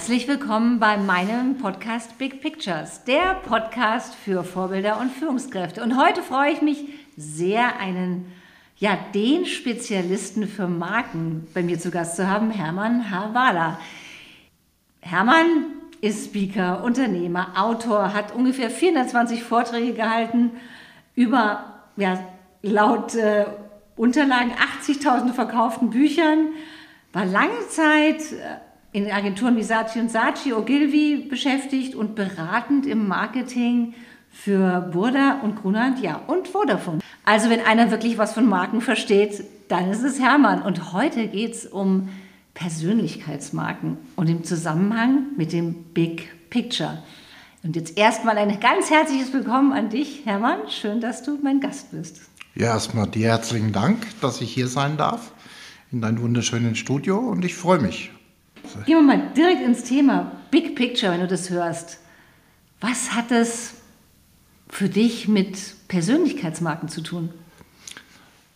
Herzlich willkommen bei meinem Podcast Big Pictures, der Podcast für Vorbilder und Führungskräfte. Und heute freue ich mich sehr, einen, ja, den Spezialisten für Marken bei mir zu Gast zu haben, Hermann Havala. Hermann ist Speaker, Unternehmer, Autor, hat ungefähr 420 Vorträge gehalten über, ja, laut äh, Unterlagen 80.000 verkauften Büchern, war lange Zeit äh, in Agenturen wie Saatchi und Saatchi, Ogilvy beschäftigt und beratend im Marketing für Burda und Grunand, ja, und Vodafone. Also wenn einer wirklich was von Marken versteht, dann ist es Hermann. Und heute geht es um Persönlichkeitsmarken und im Zusammenhang mit dem Big Picture. Und jetzt erstmal ein ganz herzliches Willkommen an dich, Hermann. Schön, dass du mein Gast bist. Ja, erstmal dir herzlichen Dank, dass ich hier sein darf in deinem wunderschönen Studio und ich freue mich. Gehen wir mal direkt ins Thema Big Picture, wenn du das hörst. Was hat es für dich mit Persönlichkeitsmarken zu tun?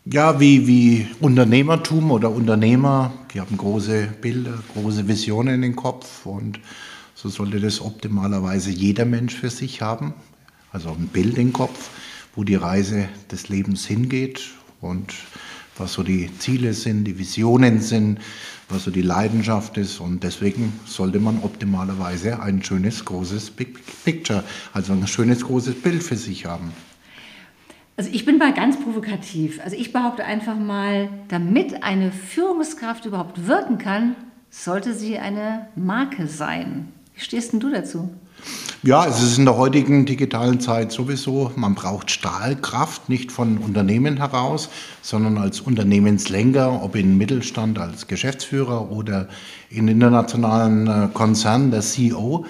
Ja, wie, wie Unternehmertum oder Unternehmer, die haben große Bilder, große Visionen in den Kopf und so sollte das optimalerweise jeder Mensch für sich haben. Also ein Bild im Kopf, wo die Reise des Lebens hingeht und was so die Ziele sind, die Visionen sind, was so die Leidenschaft ist. Und deswegen sollte man optimalerweise ein schönes, großes Big Picture, also ein schönes, großes Bild für sich haben. Also ich bin mal ganz provokativ. Also ich behaupte einfach mal, damit eine Führungskraft überhaupt wirken kann, sollte sie eine Marke sein. Wie stehst denn du dazu? Ja, es ist in der heutigen digitalen Zeit sowieso, man braucht Stahlkraft, nicht von Unternehmen heraus, sondern als Unternehmenslenker, ob in Mittelstand als Geschäftsführer oder in internationalen äh, Konzernen, der CEO.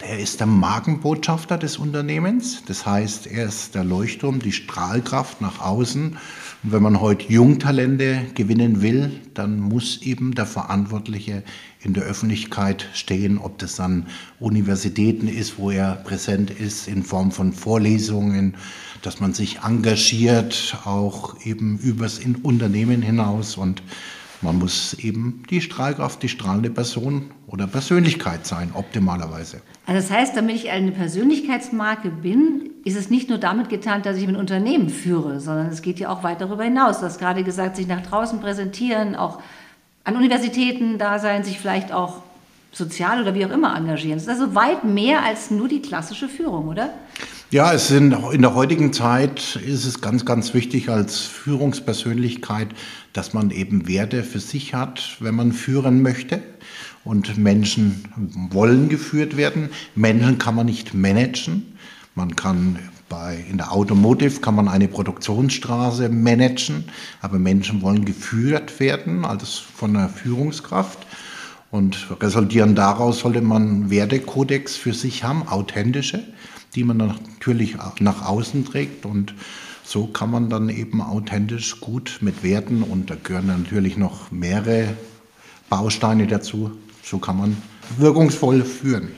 Der ist der Markenbotschafter des Unternehmens. Das heißt, er ist der Leuchtturm, die Strahlkraft nach außen. Und wenn man heute Jungtalente gewinnen will, dann muss eben der Verantwortliche in der Öffentlichkeit stehen, ob das an Universitäten ist, wo er präsent ist, in Form von Vorlesungen, dass man sich engagiert, auch eben übers Unternehmen hinaus und man muss eben die Strahlkraft, die strahlende Person oder Persönlichkeit sein, optimalerweise. Also das heißt, damit ich eine Persönlichkeitsmarke bin, ist es nicht nur damit getan, dass ich ein Unternehmen führe, sondern es geht ja auch weit darüber hinaus. Du hast gerade gesagt, sich nach draußen präsentieren, auch an Universitäten da sein, sich vielleicht auch sozial oder wie auch immer engagieren. Das ist also weit mehr als nur die klassische Führung, oder? Ja, es sind in der heutigen Zeit ist es ganz, ganz wichtig als Führungspersönlichkeit, dass man eben Werte für sich hat, wenn man führen möchte. Und Menschen wollen geführt werden. Menschen kann man nicht managen. Man kann bei, in der Automotive kann man eine Produktionsstraße managen, aber Menschen wollen geführt werden, also von einer Führungskraft. Und resultierend daraus sollte man Wertekodex für sich haben, authentische, die man natürlich nach außen trägt. Und so kann man dann eben authentisch gut mit Werten, und da gehören natürlich noch mehrere Bausteine dazu, so kann man wirkungsvoll führen.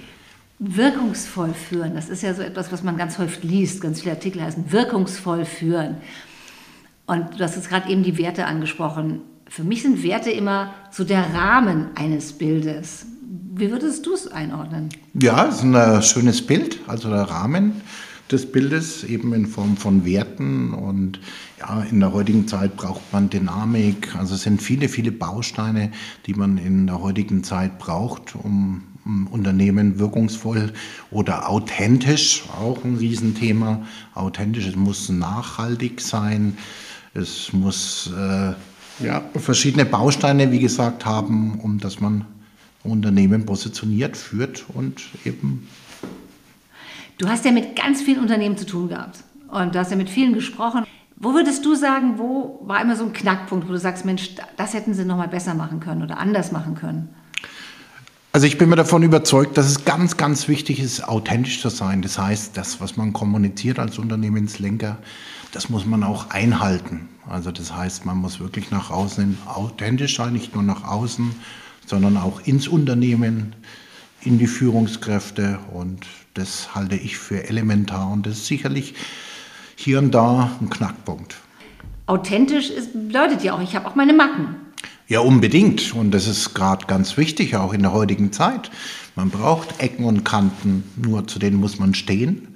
Wirkungsvoll führen, das ist ja so etwas, was man ganz häufig liest. Ganz viele Artikel heißen wirkungsvoll führen. Und du hast jetzt gerade eben die Werte angesprochen. Für mich sind Werte immer so der Rahmen eines Bildes. Wie würdest du es einordnen? Ja, es ist ein äh, schönes Bild, also der Rahmen des Bildes, eben in Form von Werten. Und ja, in der heutigen Zeit braucht man Dynamik. Also es sind viele, viele Bausteine, die man in der heutigen Zeit braucht, um um Unternehmen wirkungsvoll oder authentisch, auch ein Riesenthema. Authentisch, es muss nachhaltig sein, es muss äh, ja, verschiedene Bausteine, wie gesagt, haben, um dass man Unternehmen positioniert, führt und eben Du hast ja mit ganz vielen Unternehmen zu tun gehabt und du hast ja mit vielen gesprochen. Wo würdest du sagen, wo war immer so ein Knackpunkt, wo du sagst, Mensch, das hätten sie noch mal besser machen können oder anders machen können? Also ich bin mir davon überzeugt, dass es ganz, ganz wichtig ist, authentisch zu sein. Das heißt, das, was man kommuniziert als Unternehmenslenker, das muss man auch einhalten. Also das heißt, man muss wirklich nach außen authentisch sein, nicht nur nach außen, sondern auch ins Unternehmen, in die Führungskräfte und das halte ich für elementar und das ist sicherlich hier und da ein Knackpunkt. Authentisch ist, bedeutet ja auch, ich habe auch meine Macken. Ja, unbedingt. Und das ist gerade ganz wichtig, auch in der heutigen Zeit. Man braucht Ecken und Kanten, nur zu denen muss man stehen.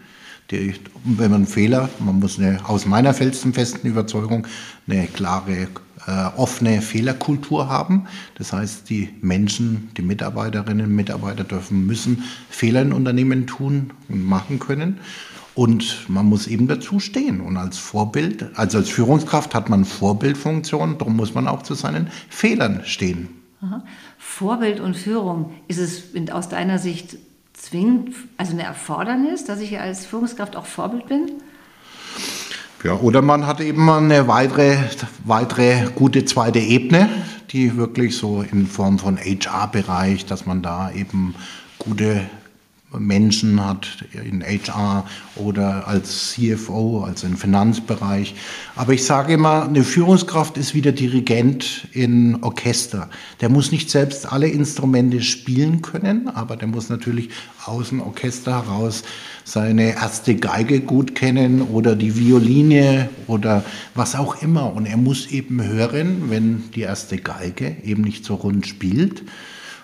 Die, wenn man Fehler, man muss eine, aus meiner felsenfesten Überzeugung eine klare, äh, offene Fehlerkultur haben. Das heißt, die Menschen, die Mitarbeiterinnen und Mitarbeiter dürfen, müssen Fehler in Unternehmen tun und machen können. Und man muss eben dazu stehen. Und als Vorbild, also als Führungskraft hat man Vorbildfunktion, darum muss man auch zu seinen Fehlern stehen. Aha. Vorbild und Führung, ist es aus deiner Sicht zwingend, also eine Erfordernis, dass ich als Führungskraft auch Vorbild bin? Ja, oder man hat eben eine weitere, weitere gute zweite Ebene, die wirklich so in Form von HR-Bereich, dass man da eben gute Menschen hat in HR oder als CFO, also im Finanzbereich. Aber ich sage immer, eine Führungskraft ist wie der Dirigent in Orchester. Der muss nicht selbst alle Instrumente spielen können, aber der muss natürlich aus dem Orchester heraus seine erste Geige gut kennen oder die Violine oder was auch immer. Und er muss eben hören, wenn die erste Geige eben nicht so rund spielt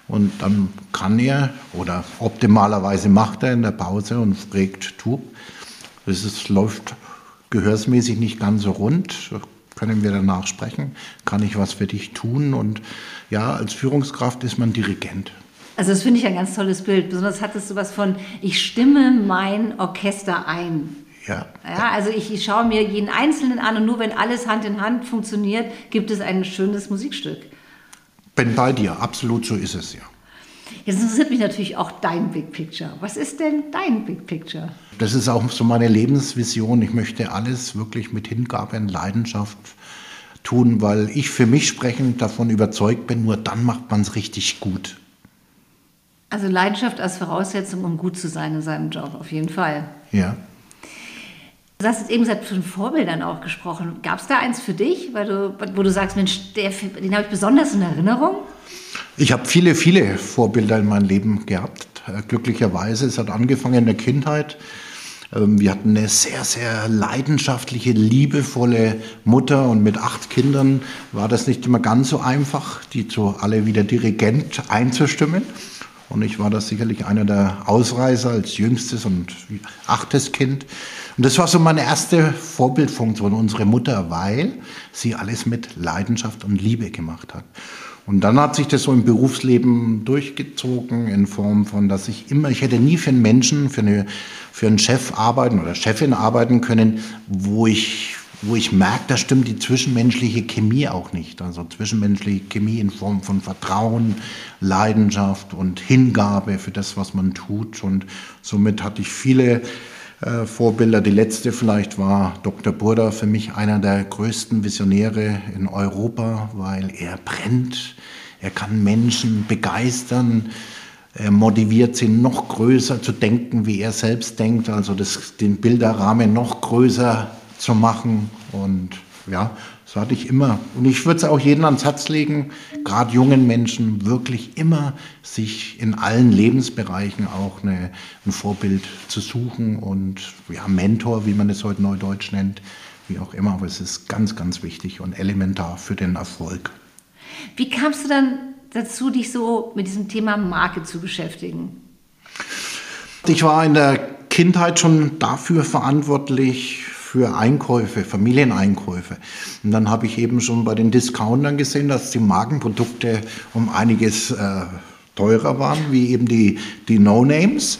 und dann kann er, oder optimalerweise macht er in der Pause und fragt, tu, es ist, läuft gehörsmäßig nicht ganz so rund, können wir danach sprechen, kann ich was für dich tun? Und ja, als Führungskraft ist man Dirigent. Also das finde ich ein ganz tolles Bild. Besonders hat es sowas von, ich stimme mein Orchester ein. Ja. ja also ich, ich schaue mir jeden Einzelnen an und nur wenn alles Hand in Hand funktioniert, gibt es ein schönes Musikstück bin bei dir, absolut so ist es ja. Jetzt interessiert mich natürlich auch dein Big Picture. Was ist denn dein Big Picture? Das ist auch so meine Lebensvision. Ich möchte alles wirklich mit Hingabe und Leidenschaft tun, weil ich für mich sprechend davon überzeugt bin, nur dann macht man es richtig gut. Also Leidenschaft als Voraussetzung, um gut zu sein in seinem Job, auf jeden Fall. Ja. Du hast jetzt eben von Vorbildern auch gesprochen. Gab es da eins für dich, weil du, wo du sagst, Mensch, der, den habe ich besonders in Erinnerung? Ich habe viele, viele Vorbilder in meinem Leben gehabt. Äh, glücklicherweise, es hat angefangen in der Kindheit. Ähm, wir hatten eine sehr, sehr leidenschaftliche, liebevolle Mutter und mit acht Kindern war das nicht immer ganz so einfach, die zu alle wieder Dirigent einzustimmen. Und ich war da sicherlich einer der Ausreißer als jüngstes und achtes Kind. Und das war so meine erste Vorbildfunktion, unsere Mutter, weil sie alles mit Leidenschaft und Liebe gemacht hat. Und dann hat sich das so im Berufsleben durchgezogen in Form von, dass ich immer, ich hätte nie für einen Menschen, für, eine, für einen Chef arbeiten oder Chefin arbeiten können, wo ich wo ich merke, da stimmt die zwischenmenschliche Chemie auch nicht. Also zwischenmenschliche Chemie in Form von Vertrauen, Leidenschaft und Hingabe für das, was man tut. Und somit hatte ich viele äh, Vorbilder. Die letzte vielleicht war Dr. Burda, für mich einer der größten Visionäre in Europa, weil er brennt, er kann Menschen begeistern, er motiviert sie noch größer zu denken, wie er selbst denkt, also das, den Bilderrahmen noch größer zu machen. Und ja, so hatte ich immer. Und ich würde es auch jedem ans Herz legen, gerade jungen Menschen, wirklich immer sich in allen Lebensbereichen auch eine, ein Vorbild zu suchen und ja, Mentor, wie man es heute neudeutsch nennt, wie auch immer. Aber es ist ganz, ganz wichtig und elementar für den Erfolg. Wie kamst du dann dazu, dich so mit diesem Thema Marke zu beschäftigen? Ich war in der Kindheit schon dafür verantwortlich, für Einkäufe, Familieneinkäufe. Und dann habe ich eben schon bei den Discountern gesehen, dass die Markenprodukte um einiges äh, teurer waren, wie eben die, die No-Names.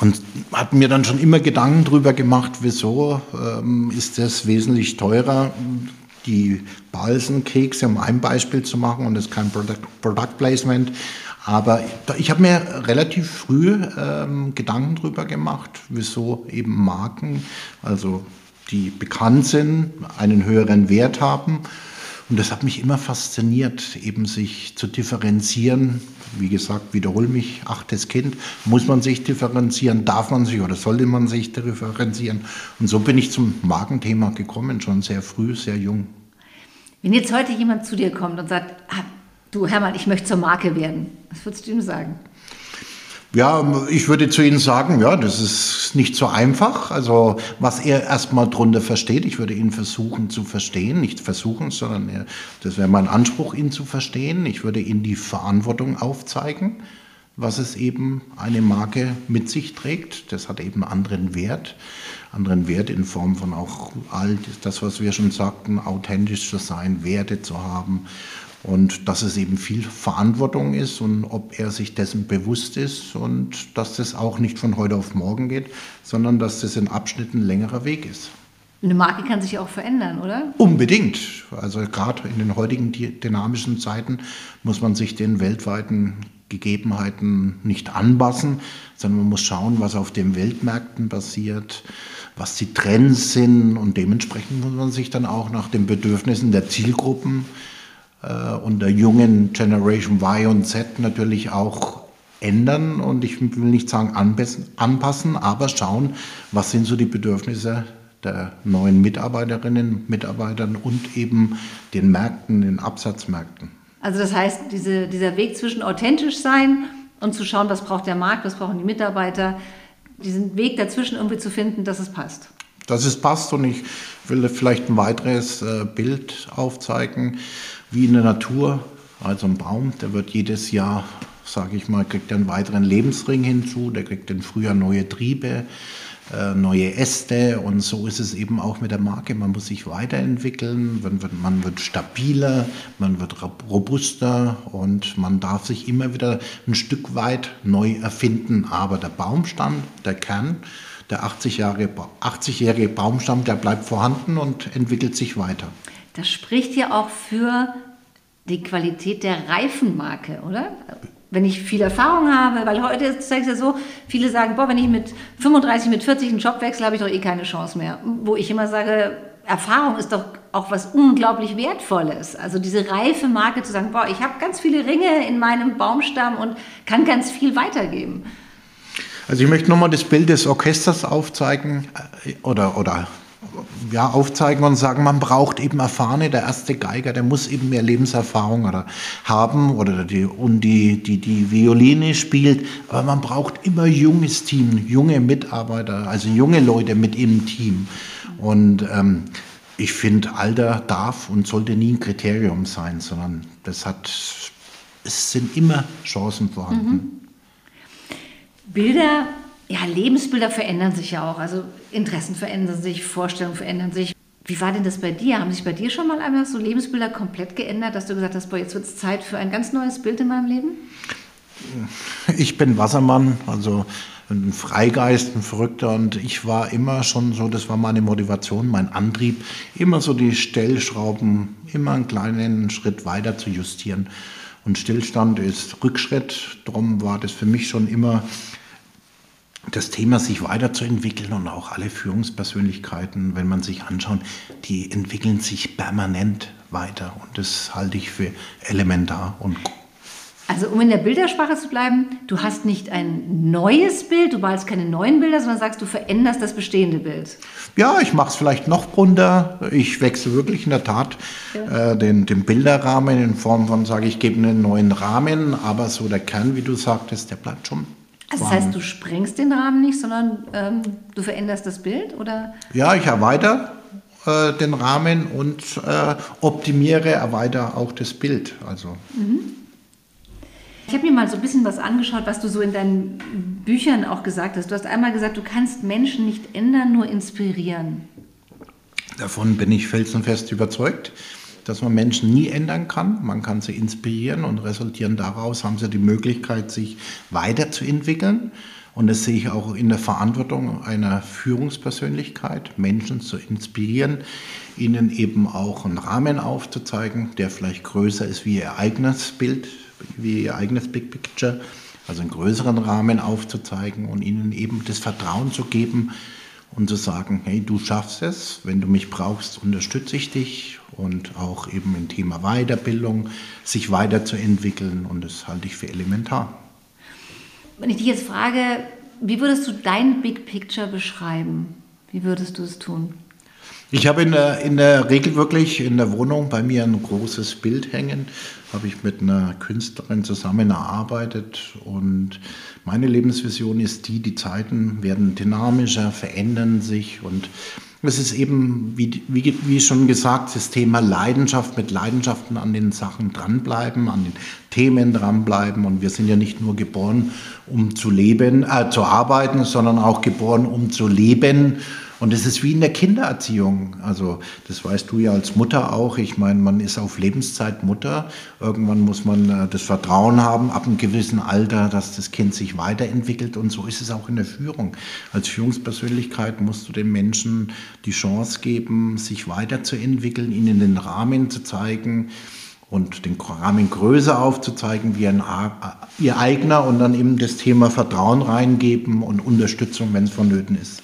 Und hat mir dann schon immer Gedanken darüber gemacht, wieso ähm, ist das wesentlich teurer, die Balsenkekse, um ein Beispiel zu machen, und das ist kein Product, Product Placement, aber ich habe mir relativ früh ähm, Gedanken darüber gemacht, wieso eben Marken, also die bekannt sind, einen höheren Wert haben. Und das hat mich immer fasziniert, eben sich zu differenzieren. Wie gesagt, wiederhole mich, achtes Kind, muss man sich differenzieren, darf man sich oder sollte man sich differenzieren. Und so bin ich zum Magenthema gekommen, schon sehr früh, sehr jung. Wenn jetzt heute jemand zu dir kommt und sagt, ah, du Hermann, ich möchte zur Marke werden, was würdest du ihm sagen? Ja, ich würde zu Ihnen sagen, ja, das ist nicht so einfach. Also was er erstmal drunter versteht, ich würde ihn versuchen zu verstehen, nicht versuchen, sondern er, das wäre mein Anspruch, ihn zu verstehen. Ich würde ihm die Verantwortung aufzeigen, was es eben eine Marke mit sich trägt. Das hat eben anderen Wert, anderen Wert in Form von auch all das, was wir schon sagten, authentisch zu sein, Werte zu haben und dass es eben viel Verantwortung ist und ob er sich dessen bewusst ist und dass das auch nicht von heute auf morgen geht, sondern dass das in Abschnitten ein längerer Weg ist. Eine Marke kann sich auch verändern, oder? Unbedingt. Also gerade in den heutigen dynamischen Zeiten muss man sich den weltweiten Gegebenheiten nicht anpassen, sondern man muss schauen, was auf den Weltmärkten passiert, was die Trends sind und dementsprechend muss man sich dann auch nach den Bedürfnissen der Zielgruppen äh, und der jungen Generation Y und Z natürlich auch ändern und ich will nicht sagen anpassen, aber schauen, was sind so die Bedürfnisse der neuen Mitarbeiterinnen, Mitarbeitern und eben den Märkten, den Absatzmärkten. Also das heißt, diese, dieser Weg zwischen authentisch sein und zu schauen, was braucht der Markt, was brauchen die Mitarbeiter, diesen Weg dazwischen irgendwie zu finden, dass es passt. Dass es passt und ich will vielleicht ein weiteres äh, Bild aufzeigen wie in der Natur. Also ein Baum, der wird jedes Jahr, sage ich mal, kriegt einen weiteren Lebensring hinzu, der kriegt im Frühjahr neue Triebe, äh, neue Äste und so ist es eben auch mit der Marke. Man muss sich weiterentwickeln, man wird, stabiler, man wird robuster und man darf sich immer wieder ein Stück weit neu erfinden. Aber der Baumstamm, der Kern, der 80-jährige 80 Baumstamm, der bleibt vorhanden und entwickelt sich weiter. Das spricht ja auch für die Qualität der Reifenmarke, oder? Wenn ich viel Erfahrung habe, weil heute ist es ja so, viele sagen, boah, wenn ich mit 35, mit 40 einen Job wechsle, habe ich doch eh keine Chance mehr. Wo ich immer sage, Erfahrung ist doch auch was unglaublich Wertvolles. Also diese reife Marke zu sagen, boah, ich habe ganz viele Ringe in meinem Baumstamm und kann ganz viel weitergeben. Also ich möchte nochmal das Bild des Orchesters aufzeigen äh, oder, oder ja, aufzeigen und sagen, man braucht eben erfahrene, der erste Geiger, der muss eben mehr Lebenserfahrung oder haben oder die, und die, die, die Violine spielt, aber man braucht immer junges Team, junge Mitarbeiter, also junge Leute mit im Team. Und ähm, ich finde, Alter darf und sollte nie ein Kriterium sein, sondern das hat, es sind immer Chancen vorhanden. Mhm. Bilder ja, Lebensbilder verändern sich ja auch. Also Interessen verändern sich, Vorstellungen verändern sich. Wie war denn das bei dir? Haben sich bei dir schon mal einmal so Lebensbilder komplett geändert, dass du gesagt hast, boah, jetzt wird es Zeit für ein ganz neues Bild in meinem Leben? Ich bin Wassermann, also ein Freigeist, ein Verrückter und ich war immer schon so, das war meine Motivation, mein Antrieb, immer so die Stellschrauben immer einen kleinen Schritt weiter zu justieren. Und Stillstand ist Rückschritt, darum war das für mich schon immer das Thema sich weiterzuentwickeln und auch alle Führungspersönlichkeiten, wenn man sich anschaut, die entwickeln sich permanent weiter. Und das halte ich für elementar und also um in der Bildersprache zu bleiben, du hast nicht ein neues Bild, du malst keine neuen Bilder, sondern sagst, du veränderst das bestehende Bild. Ja, ich mache es vielleicht noch runter. Ich wechsle wirklich in der Tat ja. äh, den, den Bilderrahmen in Form von, sage ich, gebe einen neuen Rahmen, aber so der Kern, wie du sagtest, der bleibt schon also das heißt, du sprengst den Rahmen nicht, sondern ähm, du veränderst das Bild? Oder? Ja, ich erweitere äh, den Rahmen und äh, optimiere, erweitere auch das Bild. Also. Mhm. Ich habe mir mal so ein bisschen was angeschaut, was du so in deinen Büchern auch gesagt hast. Du hast einmal gesagt, du kannst Menschen nicht ändern, nur inspirieren. Davon bin ich felsenfest überzeugt dass man Menschen nie ändern kann. Man kann sie inspirieren und resultieren daraus haben sie die Möglichkeit, sich weiterzuentwickeln. Und das sehe ich auch in der Verantwortung einer Führungspersönlichkeit, Menschen zu inspirieren, ihnen eben auch einen Rahmen aufzuzeigen, der vielleicht größer ist wie ihr eigenes Bild, wie ihr eigenes Big Picture, also einen größeren Rahmen aufzuzeigen und ihnen eben das Vertrauen zu geben, und zu sagen, hey, du schaffst es, wenn du mich brauchst, unterstütze ich dich und auch eben im Thema Weiterbildung, sich weiterzuentwickeln und das halte ich für elementar. Wenn ich dich jetzt frage, wie würdest du dein Big Picture beschreiben? Wie würdest du es tun? Ich habe in der, in der Regel wirklich in der Wohnung bei mir ein großes Bild hängen. Habe ich mit einer Künstlerin zusammen erarbeitet und meine Lebensvision ist die, die Zeiten werden dynamischer, verändern sich und es ist eben, wie, wie, wie schon gesagt, das Thema Leidenschaft, mit Leidenschaften an den Sachen dranbleiben, an den Themen dranbleiben. Und wir sind ja nicht nur geboren, um zu leben, äh, zu arbeiten, sondern auch geboren, um zu leben und es ist wie in der Kindererziehung. Also das weißt du ja als Mutter auch. Ich meine, man ist auf Lebenszeit Mutter. Irgendwann muss man äh, das Vertrauen haben, ab einem gewissen Alter, dass das Kind sich weiterentwickelt. Und so ist es auch in der Führung. Als Führungspersönlichkeit musst du den Menschen die Chance geben, sich weiterzuentwickeln, ihnen den Rahmen zu zeigen und den Rahmen größer aufzuzeigen wie ein, ihr eigener und dann eben das Thema Vertrauen reingeben und Unterstützung, wenn es vonnöten ist.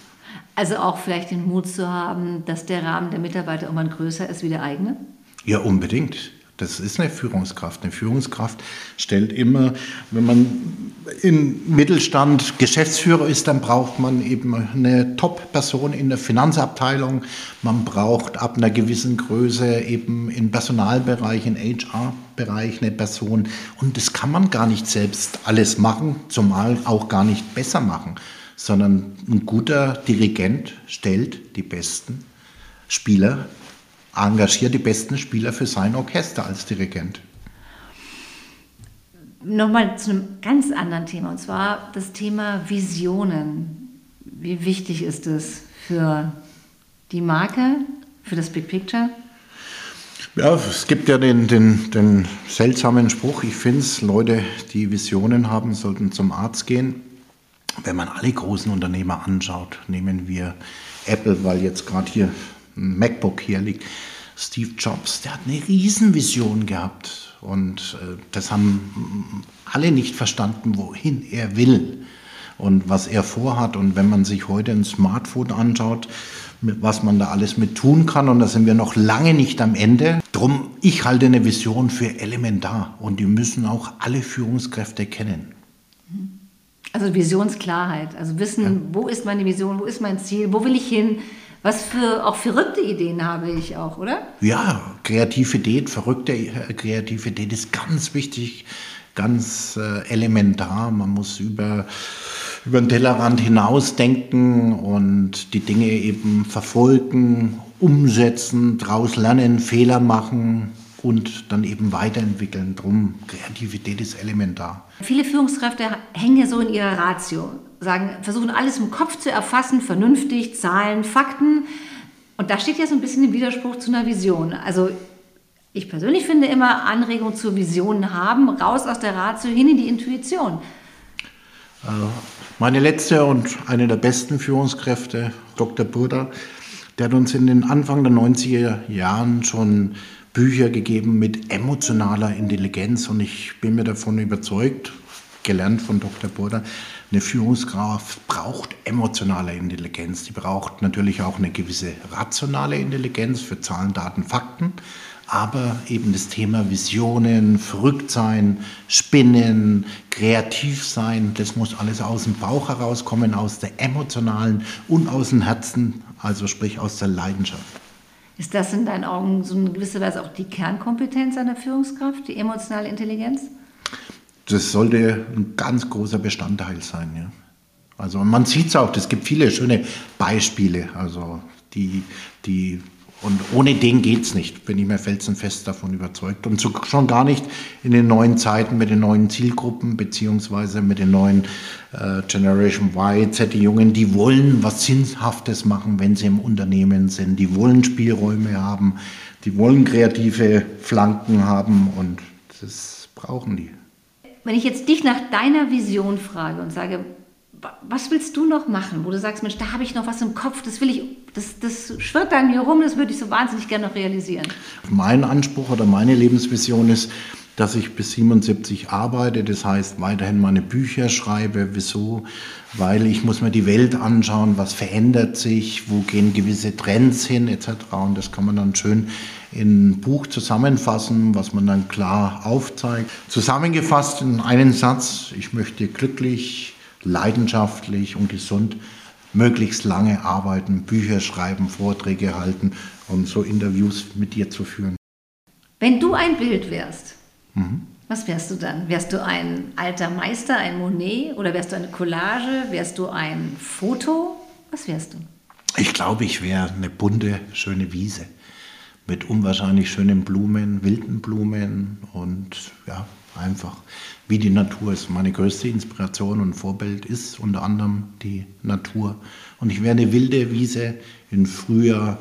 Also auch vielleicht den Mut zu haben, dass der Rahmen der Mitarbeiter irgendwann größer ist wie der eigene? Ja, unbedingt. Das ist eine Führungskraft. Eine Führungskraft stellt immer, wenn man im Mittelstand Geschäftsführer ist, dann braucht man eben eine Top-Person in der Finanzabteilung. Man braucht ab einer gewissen Größe eben im Personalbereich, im HR-Bereich eine Person. Und das kann man gar nicht selbst alles machen, zumal auch gar nicht besser machen sondern ein guter Dirigent stellt die besten Spieler, engagiert die besten Spieler für sein Orchester als Dirigent. Nochmal zu einem ganz anderen Thema, und zwar das Thema Visionen. Wie wichtig ist es für die Marke, für das Big Picture? Ja, es gibt ja den, den, den seltsamen Spruch, ich finde es, Leute, die Visionen haben, sollten zum Arzt gehen. Wenn man alle großen Unternehmer anschaut, nehmen wir Apple, weil jetzt gerade hier ein MacBook hier liegt. Steve Jobs, der hat eine Riesenvision gehabt und äh, das haben alle nicht verstanden, wohin er will und was er vorhat. Und wenn man sich heute ein Smartphone anschaut, was man da alles mit tun kann, und da sind wir noch lange nicht am Ende. Drum, ich halte eine Vision für elementar und die müssen auch alle Führungskräfte kennen. Also Visionsklarheit, also wissen, ja. wo ist meine Vision, wo ist mein Ziel, wo will ich hin, was für auch verrückte Ideen habe ich auch, oder? Ja, Kreativität, verrückte äh, Kreativität ist ganz wichtig, ganz äh, elementar. Man muss über, über den Tellerrand hinausdenken und die Dinge eben verfolgen, umsetzen, daraus lernen, Fehler machen und dann eben weiterentwickeln. Drum, Kreativität ist elementar. Viele Führungskräfte hängen ja so in ihrer Ratio, sagen, versuchen alles im Kopf zu erfassen, vernünftig, Zahlen, Fakten. Und da steht ja so ein bisschen im Widerspruch zu einer Vision. Also ich persönlich finde immer Anregungen zur Vision haben, raus aus der Ratio hin in die Intuition. Also meine letzte und eine der besten Führungskräfte, Dr. Burda, der hat uns in den Anfang der 90er Jahren schon Bücher gegeben mit emotionaler Intelligenz und ich bin mir davon überzeugt, gelernt von Dr. Burda, eine Führungskraft braucht emotionale Intelligenz. Die braucht natürlich auch eine gewisse rationale Intelligenz für Zahlen, Daten, Fakten. Aber eben das Thema Visionen, verrückt sein, spinnen, kreativ sein, das muss alles aus dem Bauch herauskommen, aus der emotionalen und aus dem Herzen, also sprich aus der Leidenschaft. Ist das in deinen Augen so in gewisser Weise auch die Kernkompetenz einer Führungskraft, die emotionale Intelligenz? Das sollte ein ganz großer Bestandteil sein. Ja. Also man sieht es auch, es gibt viele schöne Beispiele, also die, die und ohne den geht es nicht, bin ich mir felsenfest davon überzeugt. Und so, schon gar nicht in den neuen Zeiten mit den neuen Zielgruppen, beziehungsweise mit den neuen äh, Generation Y, Z, die Jungen, die wollen was Sinnhaftes machen, wenn sie im Unternehmen sind. Die wollen Spielräume haben, die wollen kreative Flanken haben und das brauchen die. Wenn ich jetzt dich nach deiner Vision frage und sage, was willst du noch machen, wo du sagst, Mensch, da habe ich noch was im Kopf, das will ich, das, das schwirrt an mir rum, das würde ich so wahnsinnig gerne noch realisieren. Mein Anspruch oder meine Lebensvision ist, dass ich bis 77 arbeite, das heißt weiterhin meine Bücher schreibe. Wieso? Weil ich muss mir die Welt anschauen, was verändert sich, wo gehen gewisse Trends hin etc. Und das kann man dann schön in ein Buch zusammenfassen, was man dann klar aufzeigt. Zusammengefasst in einen Satz, ich möchte glücklich, leidenschaftlich und gesund möglichst lange arbeiten, Bücher schreiben, Vorträge halten und so Interviews mit dir zu führen. Wenn du ein Bild wärst, mhm. was wärst du dann? Wärst du ein alter Meister, ein Monet oder wärst du eine Collage? Wärst du ein Foto? Was wärst du? Ich glaube, ich wäre eine bunte, schöne Wiese mit unwahrscheinlich schönen Blumen, wilden Blumen und ja, einfach wie die Natur ist. Meine größte Inspiration und Vorbild ist unter anderem die Natur. Und ich wäre eine wilde Wiese in Frühjahr,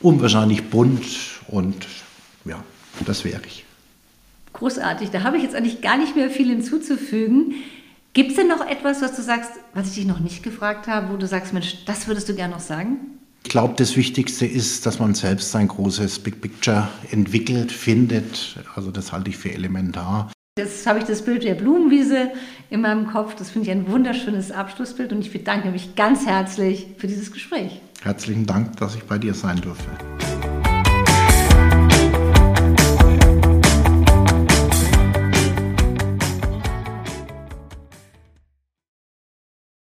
unwahrscheinlich bunt und ja, das wäre ich. Großartig, da habe ich jetzt eigentlich gar nicht mehr viel hinzuzufügen. Gibt es denn noch etwas, was du sagst, was ich dich noch nicht gefragt habe, wo du sagst, Mensch, das würdest du gerne noch sagen? Ich glaube, das Wichtigste ist, dass man selbst sein großes Big Picture entwickelt, findet. Also das halte ich für elementar. Jetzt habe ich das Bild der Blumenwiese in meinem Kopf. Das finde ich ein wunderschönes Abschlussbild und ich bedanke mich ganz herzlich für dieses Gespräch. Herzlichen Dank, dass ich bei dir sein durfte.